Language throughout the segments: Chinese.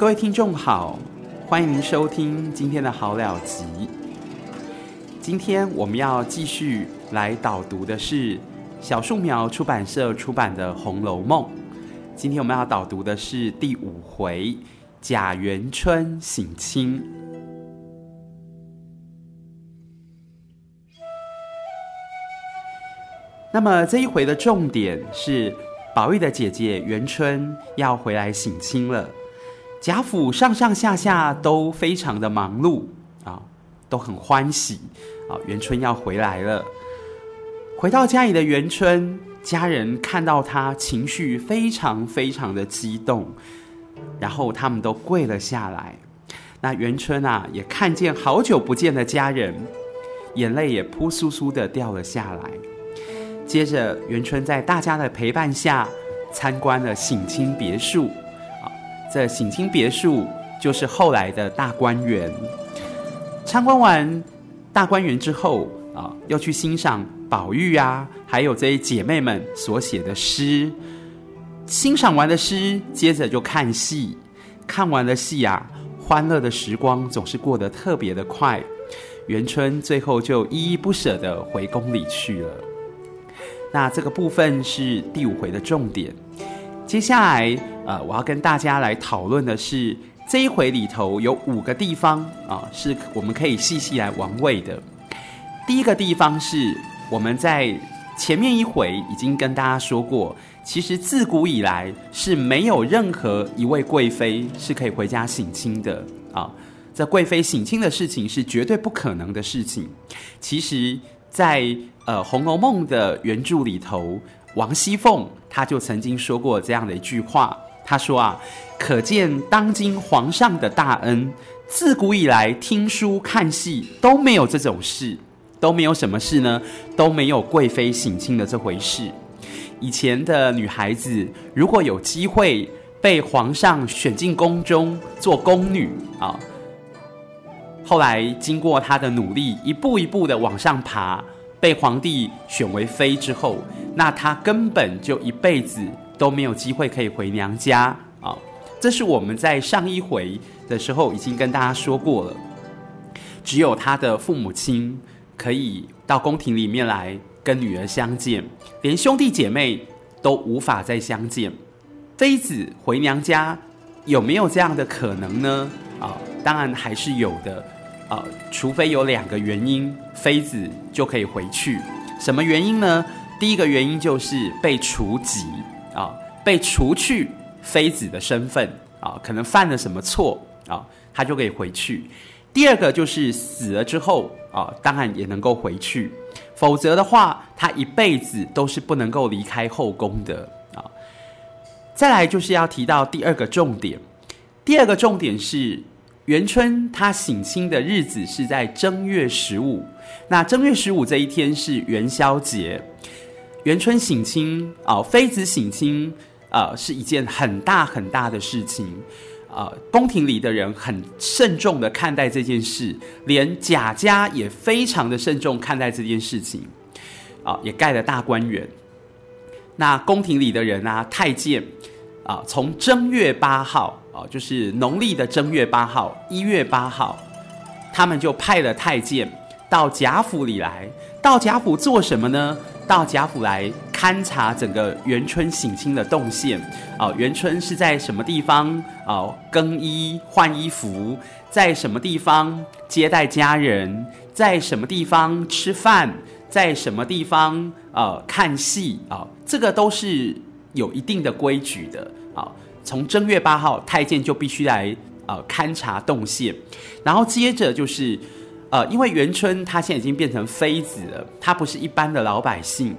各位听众好，欢迎您收听今天的好了集。今天我们要继续来导读的是小树苗出版社出版的《红楼梦》。今天我们要导读的是第五回贾元春省亲。那么这一回的重点是宝玉的姐姐元春要回来省亲了，贾府上上下下都非常的忙碌啊，都很欢喜啊，元春要回来了。回到家里的元春，家人看到她情绪非常非常的激动，然后他们都跪了下来。那元春啊，也看见好久不见的家人，眼泪也扑簌簌的掉了下来。接着，元春在大家的陪伴下参观了省亲别墅。啊，这省亲别墅就是后来的大观园。参观完大观园之后，啊，又去欣赏宝玉啊，还有这些姐妹们所写的诗。欣赏完了诗，接着就看戏。看完了戏啊，欢乐的时光总是过得特别的快。元春最后就依依不舍地回宫里去了。那这个部分是第五回的重点。接下来，呃，我要跟大家来讨论的是这一回里头有五个地方啊，是我们可以细细来玩味的。第一个地方是我们在前面一回已经跟大家说过，其实自古以来是没有任何一位贵妃是可以回家省亲的啊。这贵妃省亲的事情是绝对不可能的事情。其实，在呃，《红楼梦》的原著里头，王熙凤她就曾经说过这样的一句话，她说啊，可见当今皇上的大恩，自古以来听书看戏都没有这种事，都没有什么事呢，都没有贵妃省亲的这回事。以前的女孩子如果有机会被皇上选进宫中做宫女啊，后来经过她的努力，一步一步的往上爬。被皇帝选为妃之后，那她根本就一辈子都没有机会可以回娘家啊！这是我们在上一回的时候已经跟大家说过了。只有她的父母亲可以到宫廷里面来跟女儿相见，连兄弟姐妹都无法再相见。妃子回娘家有没有这样的可能呢？啊，当然还是有的。啊，除非有两个原因，妃子就可以回去。什么原因呢？第一个原因就是被除籍啊，被除去妃子的身份啊，可能犯了什么错啊，他就可以回去。第二个就是死了之后啊，当然也能够回去。否则的话，他一辈子都是不能够离开后宫的啊。再来就是要提到第二个重点，第二个重点是。元春她省亲的日子是在正月十五，那正月十五这一天是元宵节。元春省亲啊，妃子省亲啊，是一件很大很大的事情啊。宫廷里的人很慎重的看待这件事，连贾家也非常的慎重看待这件事情啊，也盖了大观园。那宫廷里的人啊，太监啊，从正月八号。哦就是农历的正月八号，一月八号，他们就派了太监到贾府里来。到贾府做什么呢？到贾府来勘察整个元春省亲的动线。啊，元春是在什么地方啊？更衣换衣服，在什么地方接待家人？在什么地方吃饭？在什么地方啊看戏啊？这个都是有一定的规矩的啊。从正月八号，太监就必须来呃勘察动线，然后接着就是呃，因为元春她现在已经变成妃子了，她不是一般的老百姓，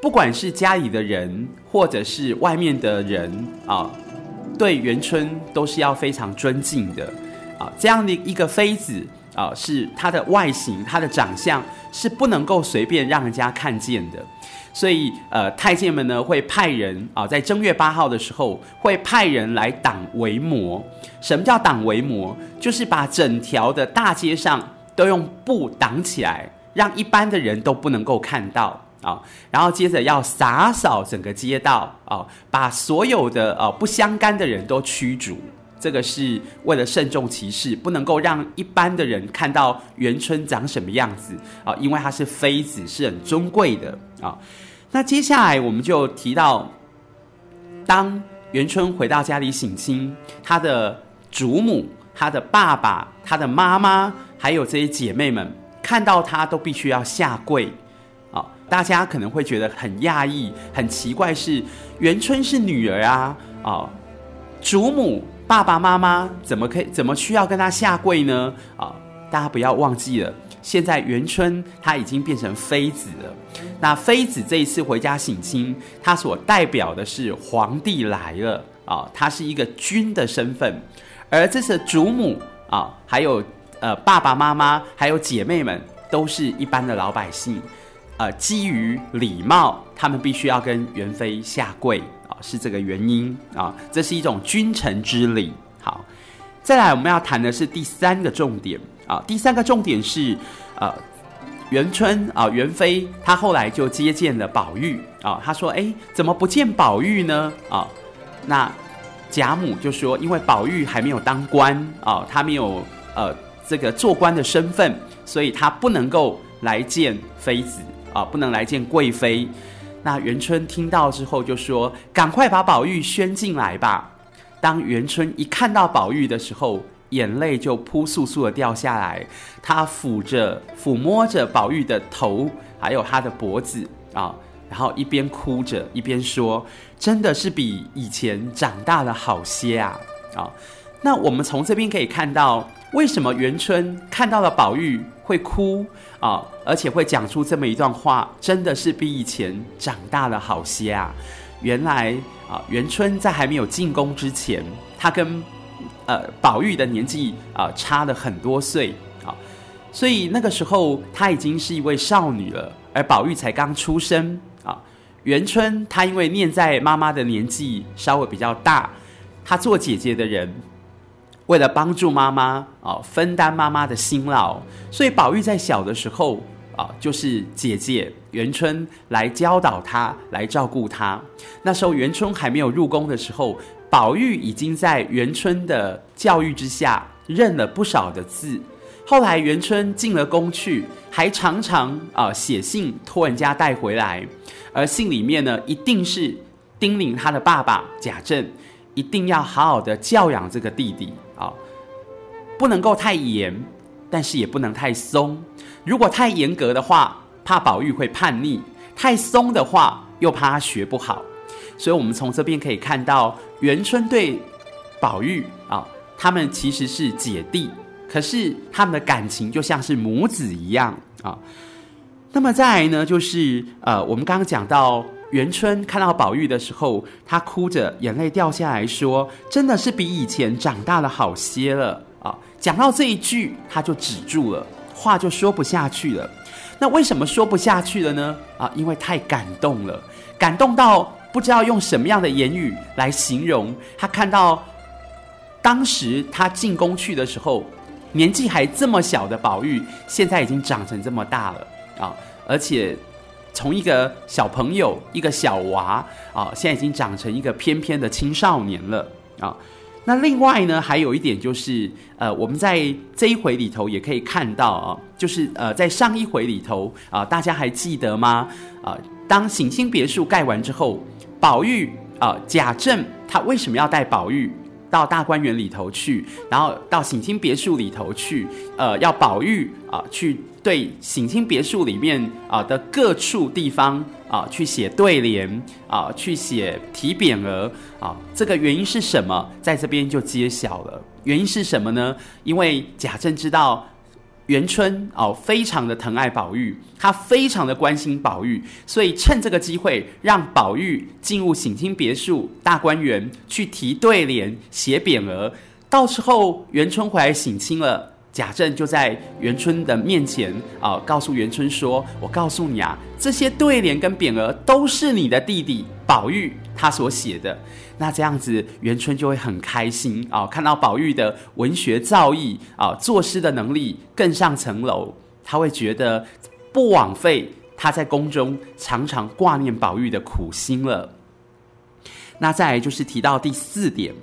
不管是家里的人或者是外面的人啊、对元春都是要非常尊敬的。啊、这样的一个妃子、呃，是他的外形、他的长相是不能够随便让人家看见的。所以，呃，太监们呢会派人啊，在正月八号的时候会派人来挡围魔。什么叫挡围魔？就是把整条的大街上都用布挡起来，让一般的人都不能够看到啊。然后接着要洒扫整个街道啊，把所有的呃不相干的人都驱逐这个是为了慎重其事，不能够让一般的人看到元春长什么样子啊，因为她是妃子，是很尊贵的啊。那接下来我们就提到，当元春回到家里省亲，她的祖母、她的爸爸、她的妈妈，还有这些姐妹们，看到她都必须要下跪啊。大家可能会觉得很讶异、很奇怪，是元春是女儿啊啊，祖母。爸爸妈妈怎么可以怎么需要跟他下跪呢？啊，大家不要忘记了，现在元春她已经变成妃子了。那妃子这一次回家省亲，她所代表的是皇帝来了啊，她是一个君的身份。而这是祖母啊，还有呃爸爸妈妈，还有姐妹们，都是一般的老百姓。呃，基于礼貌，他们必须要跟元妃下跪啊。是这个原因啊，这是一种君臣之礼。好，再来我们要谈的是第三个重点啊，第三个重点是呃，元春啊，元妃她后来就接见了宝玉啊，她说：“哎，怎么不见宝玉呢？”啊，那贾母就说：“因为宝玉还没有当官啊，他没有呃这个做官的身份，所以他不能够来见妃子啊，不能来见贵妃。”那元春听到之后就说：“赶快把宝玉宣进来吧。”当元春一看到宝玉的时候，眼泪就扑簌簌的掉下来。她抚着、抚摸着宝玉的头，还有他的脖子啊，然后一边哭着一边说：“真的是比以前长大了好些啊！”啊，那我们从这边可以看到，为什么元春看到了宝玉会哭？啊，而且会讲出这么一段话，真的是比以前长大了好些啊！原来啊，元春在还没有进宫之前，她跟呃宝玉的年纪啊差了很多岁啊，所以那个时候她已经是一位少女了，而宝玉才刚出生啊。元春她因为念在妈妈的年纪稍微比较大，她做姐姐的人。为了帮助妈妈啊，分担妈妈的辛劳，所以宝玉在小的时候啊，就是姐姐元春来教导他，来照顾他。那时候元春还没有入宫的时候，宝玉已经在元春的教育之下认了不少的字。后来元春进了宫去，还常常啊写信托人家带回来，而信里面呢，一定是叮咛他的爸爸贾政，一定要好好的教养这个弟弟。啊，不能够太严，但是也不能太松。如果太严格的话，怕宝玉会叛逆；太松的话，又怕他学不好。所以，我们从这边可以看到，元春对宝玉啊，他们其实是姐弟，可是他们的感情就像是母子一样啊。那么再来呢，就是呃，我们刚刚讲到。元春看到宝玉的时候，她哭着，眼泪掉下来说：“真的是比以前长大了好些了啊！”讲到这一句，她就止住了，话就说不下去了。那为什么说不下去了呢？啊，因为太感动了，感动到不知道用什么样的言语来形容。她看到当时她进宫去的时候，年纪还这么小的宝玉，现在已经长成这么大了啊，而且。从一个小朋友，一个小娃啊，现在已经长成一个翩翩的青少年了啊。那另外呢，还有一点就是，呃，我们在这一回里头也可以看到啊，就是呃，在上一回里头啊，大家还记得吗？啊，当省亲别墅盖完之后，宝玉啊，贾政他为什么要带宝玉到大观园里头去，然后到省亲别墅里头去？呃，要宝玉啊去。对省亲别墅里面啊的各处地方啊，去写对联啊，去写题匾额啊，这个原因是什么？在这边就揭晓了。原因是什么呢？因为贾政知道元春哦非常的疼爱宝玉，他非常的关心宝玉，所以趁这个机会让宝玉进入省亲别墅大观园去题对联、写匾额。到时候元春回来省亲了。贾政就在元春的面前啊、告诉元春说：“我告诉你啊，这些对联跟匾额都是你的弟弟宝玉他所写的。那这样子，元春就会很开心啊、看到宝玉的文学造诣啊、作诗的能力更上层楼，他会觉得不枉费他在宫中常常挂念宝玉的苦心了。那再来就是提到第四点，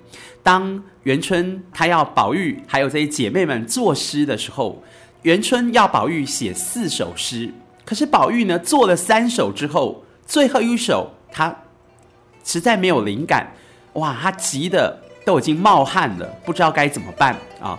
当元春她要宝玉还有这些姐妹们作诗的时候，元春要宝玉写四首诗，可是宝玉呢做了三首之后，最后一首他实在没有灵感，哇，他急得都已经冒汗了，不知道该怎么办啊。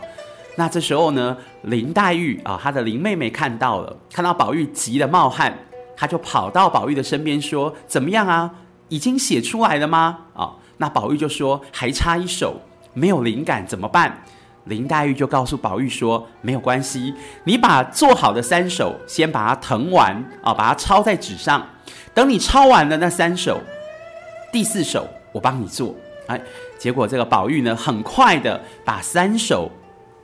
那这时候呢，林黛玉啊，她的林妹妹看到了，看到宝玉急得冒汗，她就跑到宝玉的身边说：“怎么样啊？已经写出来了吗？”啊，那宝玉就说：“还差一首，没有灵感，怎么办？”林黛玉就告诉宝玉说：“没有关系，你把做好的三首先把它誊完啊，把它抄在纸上，等你抄完了那三首，第四首我帮你做。”哎，结果这个宝玉呢，很快的把三首。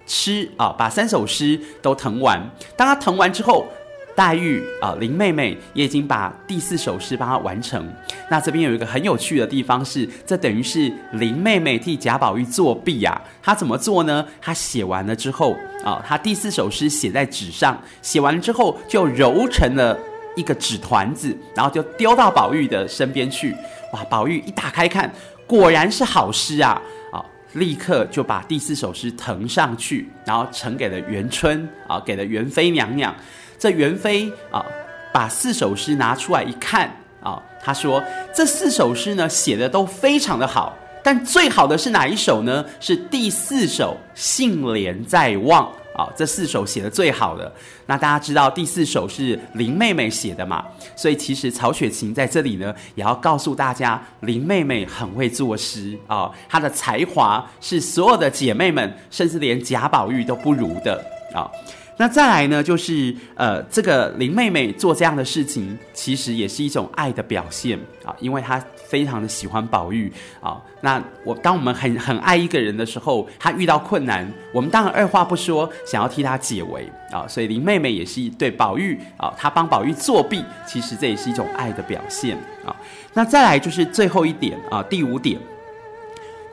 诗啊，把三首诗都誊完。当他誊完之后，黛玉啊，林妹妹也已经把第四首诗帮他完成。那这边有一个很有趣的地方是，这等于是林妹妹替贾宝玉作弊呀。她怎么做呢？她写完了之后啊，她第四首诗写在纸上，写完之后就揉成了一个纸团子，然后就丢到宝玉的身边去。哇，宝玉一打开看，果然是好诗啊！啊立刻就把第四首诗腾上去，然后呈给了元春啊，给了元妃娘娘。这元妃啊，把四首诗拿出来一看啊，她说：“这四首诗呢，写的都非常的好，但最好的是哪一首呢？是第四首‘杏帘在望’。”啊、这四首写的最好的。那大家知道第四首是林妹妹写的嘛？所以其实曹雪芹在这里呢，也要告诉大家，林妹妹很会作诗啊、她的才华是所有的姐妹们，甚至连贾宝玉都不如的啊。那再来呢，就是呃，这个林妹妹做这样的事情，其实也是一种爱的表现啊，因为她非常的喜欢宝玉啊。那我当我们很很爱一个人的时候，他遇到困难，我们当然二话不说，想要替他解围啊。所以林妹妹也是对宝玉啊，她帮宝玉作弊，其实这也是一种爱的表现啊。那再来就是最后一点啊，第五点，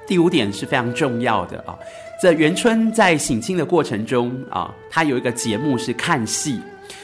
第五点是非常重要的啊。在元春在省亲的过程中啊，他有一个节目是看戏。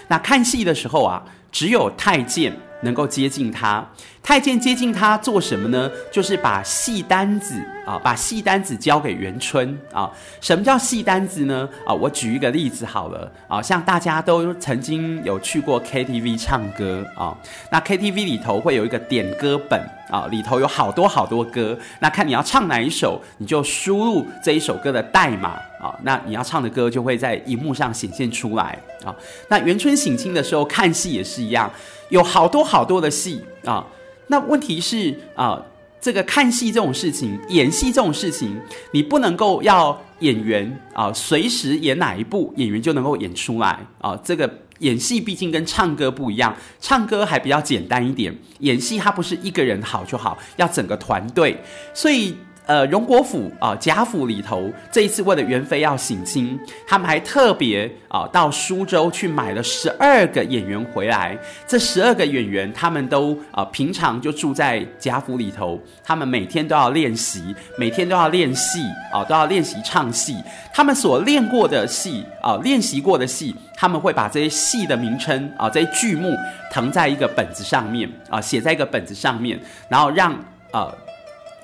那看戏的时候啊，只有太监能够接近他。太监接近他做什么呢？就是把戏单子啊，把戏单子交给元春啊。什么叫戏单子呢？啊，我举一个例子好了啊，像大家都曾经有去过 KTV 唱歌啊，那 KTV 里头会有一个点歌本。啊，里头有好多好多歌，那看你要唱哪一首，你就输入这一首歌的代码啊，那你要唱的歌就会在荧幕上显现出来啊。那元春省亲的时候看戏也是一样，有好多好多的戏啊。那问题是啊，这个看戏这种事情，演戏这种事情，你不能够要演员啊随时演哪一部，演员就能够演出来啊，这个。演戏毕竟跟唱歌不一样，唱歌还比较简单一点，演戏它不是一个人好就好，要整个团队，所以。呃，荣国府啊，贾府里头这一次为了元妃要省亲，他们还特别啊到苏州去买了十二个演员回来。这十二个演员他们都啊平常就住在贾府里头，他们每天都要练习，每天都要练戏啊，都要练习唱戏。他们所练过的戏啊，练习过的戏，他们会把这些戏的名称啊，这些剧目謄在一个本子上面啊，写在一个本子上面，然后让呃。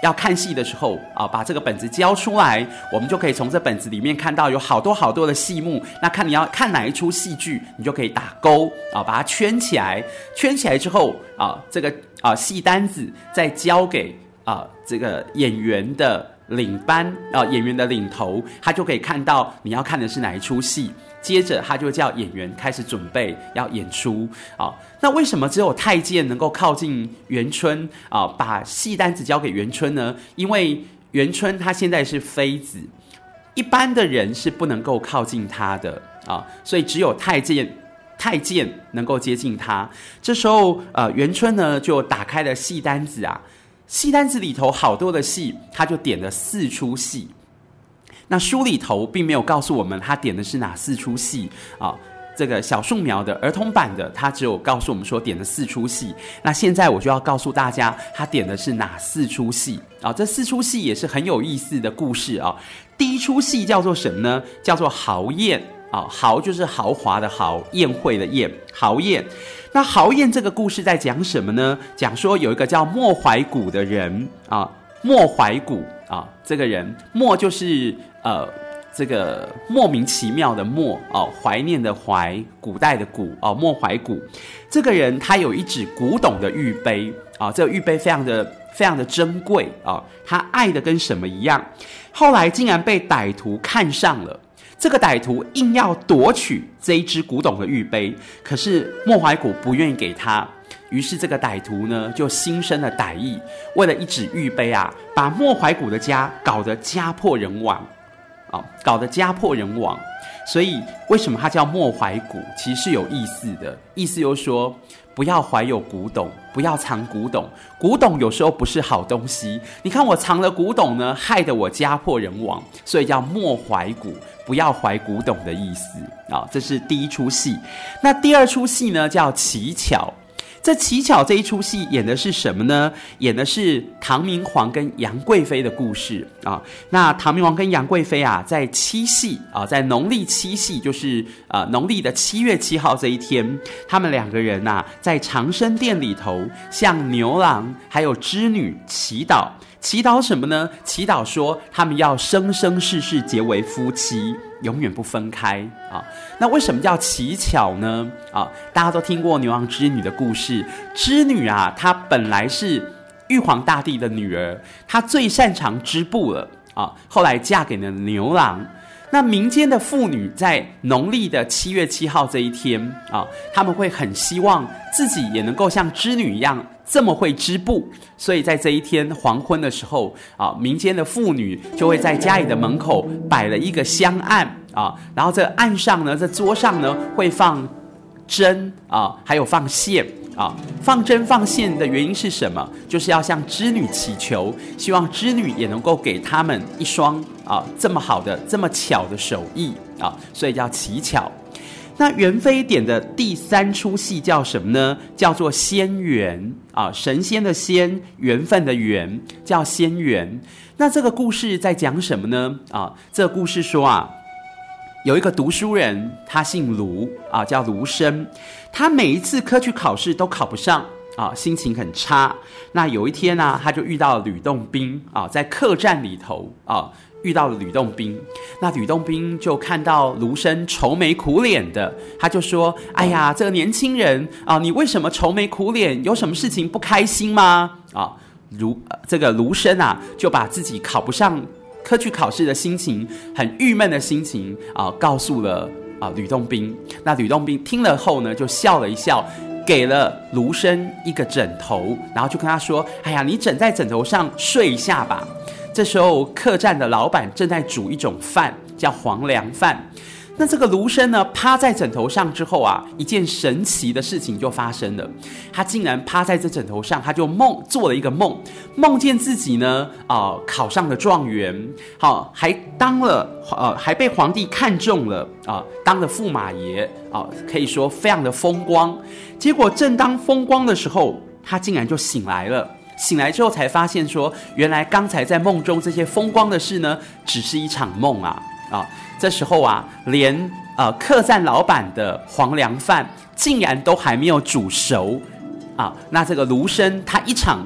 要看戏的时候啊，把这个本子交出来，我们就可以从这本子里面看到有好多好多的戏目。那看你要看哪一出戏剧，你就可以打勾啊，把它圈起来。圈起来之后啊，这个啊戏单子再交给啊这个演员的领班啊演员的领头，他就可以看到你要看的是哪一出戏。接着他就叫演员开始准备要演出啊。那为什么只有太监能够靠近元春啊，把戏单子交给元春呢？因为元春她现在是妃子，一般的人是不能够靠近她的啊，所以只有太监太监能够接近她。这时候呃，元春呢就打开了戏单子啊，戏单子里头好多的戏，他就点了四出戏。那书里头并没有告诉我们他点的是哪四出戏啊？这个小树苗的儿童版的，他只有告诉我们说点了四出戏。那现在我就要告诉大家，他点的是哪四出戏啊？这四出戏也是很有意思的故事啊。第一出戏叫做什么呢？叫做豪宴啊，豪就是豪华的豪，宴会的宴，豪宴。那豪宴这个故事在讲什么呢？讲说有一个叫莫怀古的人啊。莫怀古啊，这个人莫就是呃这个莫名其妙的莫哦，怀念的怀，古代的古哦，莫怀古。这个人他有一只古董的玉杯啊，这个玉杯非常的非常的珍贵啊，他爱的跟什么一样？后来竟然被歹徒看上了。这个歹徒硬要夺取这一只古董的玉杯，可是莫怀古不愿意给他。于是这个歹徒呢，就心生了歹意，为了一只玉杯啊，把莫怀古的家搞得家破人亡，啊、搞得家破人亡。所以，为什么他叫莫怀古？其实是有意思的，意思就是说，不要怀有古董，不要藏古董。古董有时候不是好东西。你看我藏了古董呢，害得我家破人亡，所以叫莫怀古，不要怀古董的意思啊、哦。这是第一出戏。那第二出戏呢，叫乞巧。这乞巧这一出戏演的是什么呢？演的是唐明皇跟杨贵妃的故事啊。那唐明皇跟杨贵妃啊，在七夕啊，在农历七夕，就是呃农历的七月七号这一天，他们两个人呐、啊，在长生殿里头向牛郎还有织女祈祷。祈祷什么呢？祈祷说他们要生生世世结为夫妻，永远不分开啊。那为什么叫乞巧呢？啊，大家都听过牛郎织女的故事。织女啊，她本来是玉皇大帝的女儿，她最擅长织布了啊。后来嫁给了牛郎。那民间的妇女在农历的七月七号这一天啊，他们会很希望自己也能够像织女一样。这么会织布，所以在这一天黄昏的时候啊，民间的妇女就会在家里的门口摆了一个香案啊，然后这案上呢，这桌上呢会放针啊，还有放线啊。放针放线的原因是什么？就是要向织女祈求，希望织女也能够给他们一双啊这么好的、这么巧的手艺啊，所以叫乞巧。那元妃点的第三出戏叫什么呢？叫做仙缘啊，神仙的仙，缘分的缘，叫仙缘。那这个故事在讲什么呢？啊，这故事说啊，有一个读书人，他姓卢啊，叫卢生，他每一次科举考试都考不上啊，心情很差。那有一天呢，他就遇到吕洞宾啊，在客栈里头啊。遇到了吕洞宾，那吕洞宾就看到卢生愁眉苦脸的，他就说：“哎呀，这个年轻人啊，你为什么愁眉苦脸？有什么事情不开心吗？”啊，卢这个卢生啊，就把自己考不上科举考试的心情，很郁闷的心情啊，告诉了啊吕洞宾。那吕洞宾听了后呢，就笑了一笑，给了卢生一个枕头，然后就跟他说：“哎呀，你枕在枕头上睡一下吧。”这时候，客栈的老板正在煮一种饭，叫黄粱饭。那这个卢生呢，趴在枕头上之后啊，一件神奇的事情就发生了。他竟然趴在这枕头上，他就梦做了一个梦，梦见自己呢，啊、考上了状元，好、还当了，呃，还被皇帝看中了，啊、呃，当了驸马爷，啊、可以说非常的风光。结果正当风光的时候，他竟然就醒来了。醒来之后才发现，说原来刚才在梦中这些风光的事呢，只是一场梦啊！啊，这时候啊，连呃客栈老板的黄粱饭竟然都还没有煮熟啊！那这个卢生他一场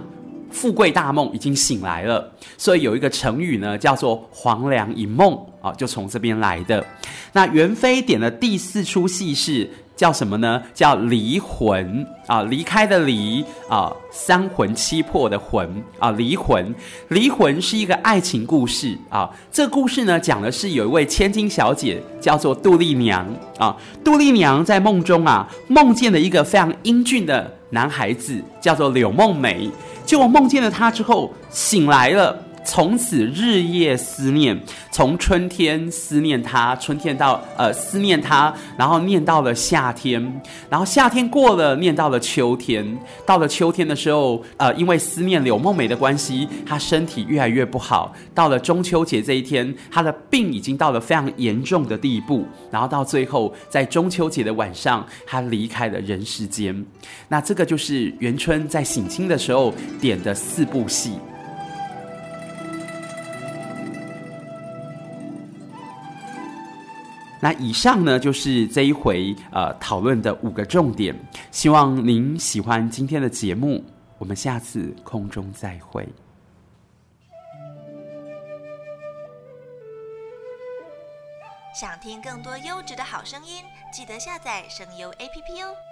富贵大梦已经醒来了，所以有一个成语呢，叫做“黄粱一梦”啊，就从这边来的。那元妃点的第四出戏是。叫什么呢？叫离魂啊，离开的离啊，三魂七魄的魂啊，离魂。离魂是一个爱情故事啊。这故事呢，讲的是有一位千金小姐叫做杜丽娘啊。杜丽娘在梦中啊，梦见了一个非常英俊的男孩子，叫做柳梦梅。结果梦见了他之后，醒来了。从此日夜思念，从春天思念他，春天到呃思念他，然后念到了夏天，然后夏天过了，念到了秋天，到了秋天的时候，呃，因为思念柳梦梅的关系，他身体越来越不好。到了中秋节这一天，他的病已经到了非常严重的地步，然后到最后，在中秋节的晚上，他离开了人世间。那这个就是元春在省亲的时候点的四部戏。那以上呢就是这一回呃讨论的五个重点。希望您喜欢今天的节目我们下次空中再会。想听更多优质的好声音记得下载声优 app 哦。